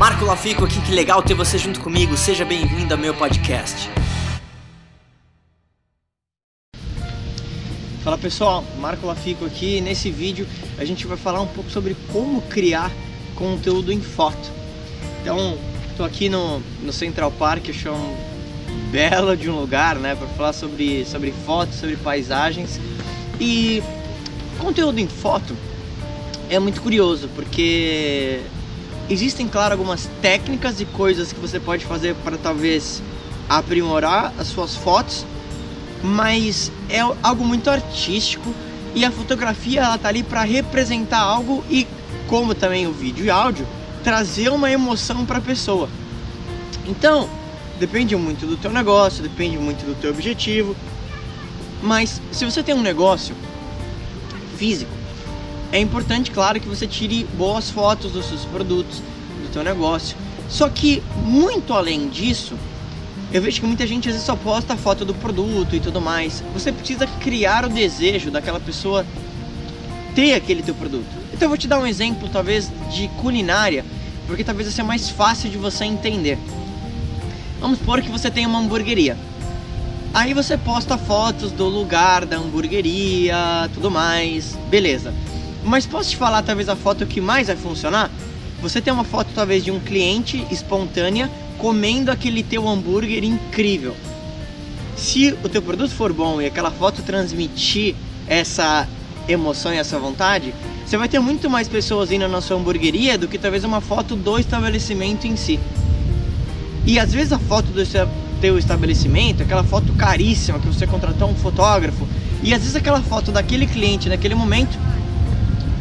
Marco Lafico aqui, que legal ter você junto comigo. Seja bem-vindo ao meu podcast. Fala pessoal, Marco Lafico aqui. Nesse vídeo a gente vai falar um pouco sobre como criar conteúdo em foto. Então, estou aqui no, no Central Park, eu chamo belo de um lugar, né, para falar sobre, sobre fotos, sobre paisagens. E conteúdo em foto é muito curioso, porque existem, claro, algumas técnicas e coisas que você pode fazer para talvez aprimorar as suas fotos, mas é algo muito artístico e a fotografia ela tá ali para representar algo e como também o vídeo e áudio trazer uma emoção para a pessoa. Então, depende muito do teu negócio, depende muito do teu objetivo. Mas se você tem um negócio físico, é importante, claro, que você tire boas fotos dos seus produtos, do teu negócio. Só que muito além disso, eu vejo que muita gente às vezes só posta a foto do produto e tudo mais. Você precisa criar o desejo daquela pessoa ter aquele teu produto. Então eu vou te dar um exemplo, talvez, de culinária, porque talvez seja mais fácil de você entender. Vamos supor que você tem uma hamburgueria. Aí você posta fotos do lugar da hamburgueria, tudo mais, beleza. Mas posso te falar talvez a foto que mais vai funcionar? Você tem uma foto talvez de um cliente espontânea comendo aquele teu hambúrguer incrível. Se o teu produto for bom e aquela foto transmitir essa emoção e essa vontade, você vai ter muito mais pessoas indo na sua hamburgueria do que talvez uma foto do estabelecimento em si. E às vezes a foto do teu estabelecimento, aquela foto caríssima que você contratou um fotógrafo, e às vezes aquela foto daquele cliente naquele momento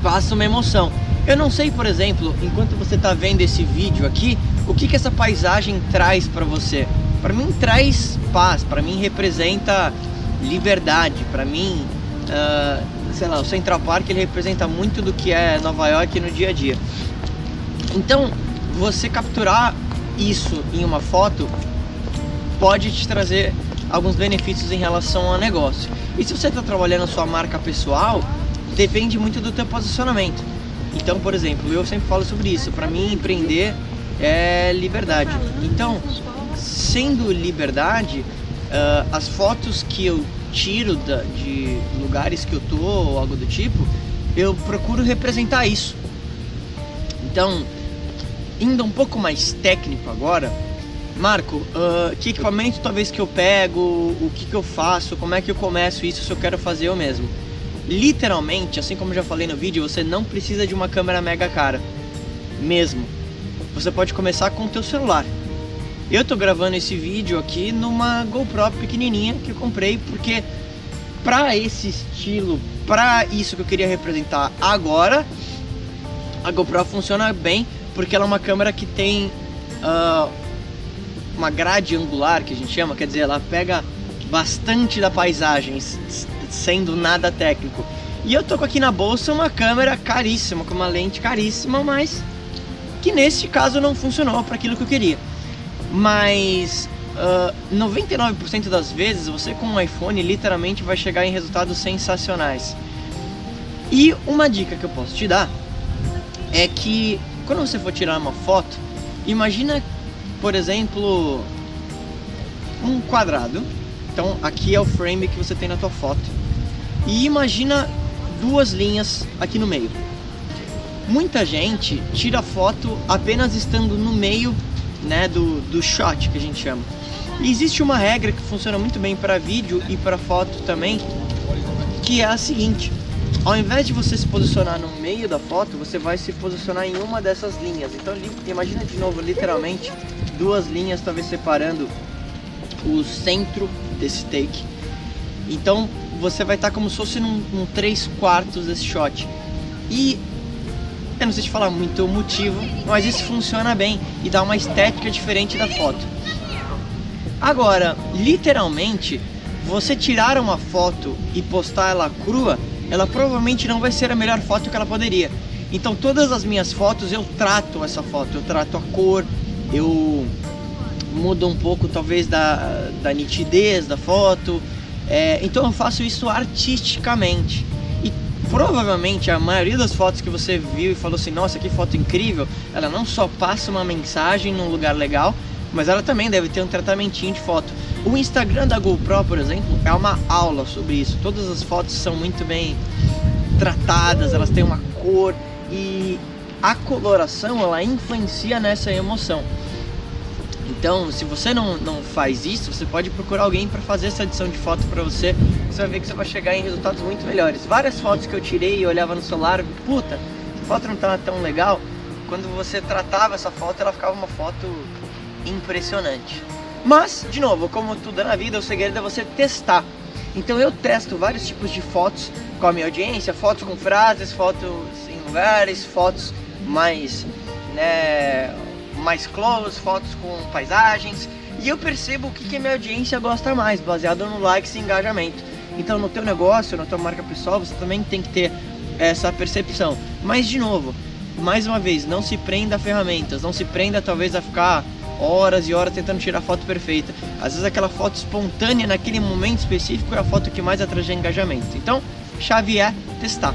passa uma emoção. Eu não sei, por exemplo, enquanto você está vendo esse vídeo aqui, o que, que essa paisagem traz para você. Para mim traz paz, para mim representa liberdade, para mim, uh, sei lá, o Central Park ele representa muito do que é Nova York no dia a dia. Então, você capturar isso em uma foto pode te trazer alguns benefícios em relação ao negócio. E se você está trabalhando a sua marca pessoal, depende muito do teu posicionamento. Então, por exemplo, eu sempre falo sobre isso. Para mim, empreender é liberdade. Então, sendo liberdade, uh, as fotos que eu tiro da, de lugares que eu tô ou algo do tipo, eu procuro representar isso. Então, indo um pouco mais técnico agora, Marco, uh, que equipamento talvez que eu pego, o que, que eu faço, como é que eu começo isso se eu quero fazer eu mesmo? Literalmente, assim como já falei no vídeo, você não precisa de uma câmera mega cara, mesmo. Você pode começar com o teu celular. Eu tô gravando esse vídeo aqui numa GoPro pequenininha que eu comprei porque para esse estilo, para isso que eu queria representar agora, a GoPro funciona bem porque ela é uma câmera que tem uh, uma grade angular que a gente chama, quer dizer, ela pega bastante da paisagem sendo nada técnico. E eu tô com aqui na bolsa uma câmera caríssima, com uma lente caríssima, mas que neste caso não funcionou para aquilo que eu queria. Mas uh, ah, 99% das vezes você com um iPhone literalmente vai chegar em resultados sensacionais. E uma dica que eu posso te dar é que quando você for tirar uma foto, imagina, por exemplo, um quadrado. Então aqui é o frame que você tem na tua foto e imagina duas linhas aqui no meio. Muita gente tira foto apenas estando no meio né, do, do shot que a gente chama. E existe uma regra que funciona muito bem para vídeo e para foto também, que é a seguinte: ao invés de você se posicionar no meio da foto, você vai se posicionar em uma dessas linhas. Então imagina de novo, literalmente, duas linhas talvez separando o centro desse take. Então você vai estar como se fosse num, num 3 quartos desse shot. E eu não sei te falar muito o motivo, mas isso funciona bem e dá uma estética diferente da foto. Agora, literalmente, você tirar uma foto e postar ela crua, ela provavelmente não vai ser a melhor foto que ela poderia. Então, todas as minhas fotos eu trato essa foto, eu trato a cor, eu mudo um pouco talvez da, da nitidez da foto, é, então eu faço isso artisticamente. E provavelmente a maioria das fotos que você viu e falou assim, nossa, que foto incrível, ela não só passa uma mensagem num lugar legal, mas ela também deve ter um tratamentinho de foto. O Instagram da GoPro, por exemplo, é uma aula sobre isso. Todas as fotos são muito bem tratadas, elas têm uma cor e a coloração ela influencia nessa emoção. Então, se você não, não faz isso, você pode procurar alguém para fazer essa edição de foto para você. Você vai ver que você vai chegar em resultados muito melhores. Várias fotos que eu tirei e olhava no celular, puta, a foto não tá tão legal. Quando você tratava essa foto, ela ficava uma foto impressionante. Mas, de novo, como tudo na vida, o segredo é você testar. Então eu testo vários tipos de fotos com a minha audiência, fotos com frases, fotos em lugares, fotos mais, né, mais close, fotos com paisagens. E eu percebo o que, que a minha audiência gosta mais, baseado no likes e engajamento. Então no teu negócio, na tua marca pessoal, você também tem que ter essa percepção. Mas de novo, mais uma vez, não se prenda a ferramentas, não se prenda talvez a ficar horas e horas tentando tirar a foto perfeita. Às vezes aquela foto espontânea naquele momento específico é a foto que mais atrai engajamento. Então, chave é testar.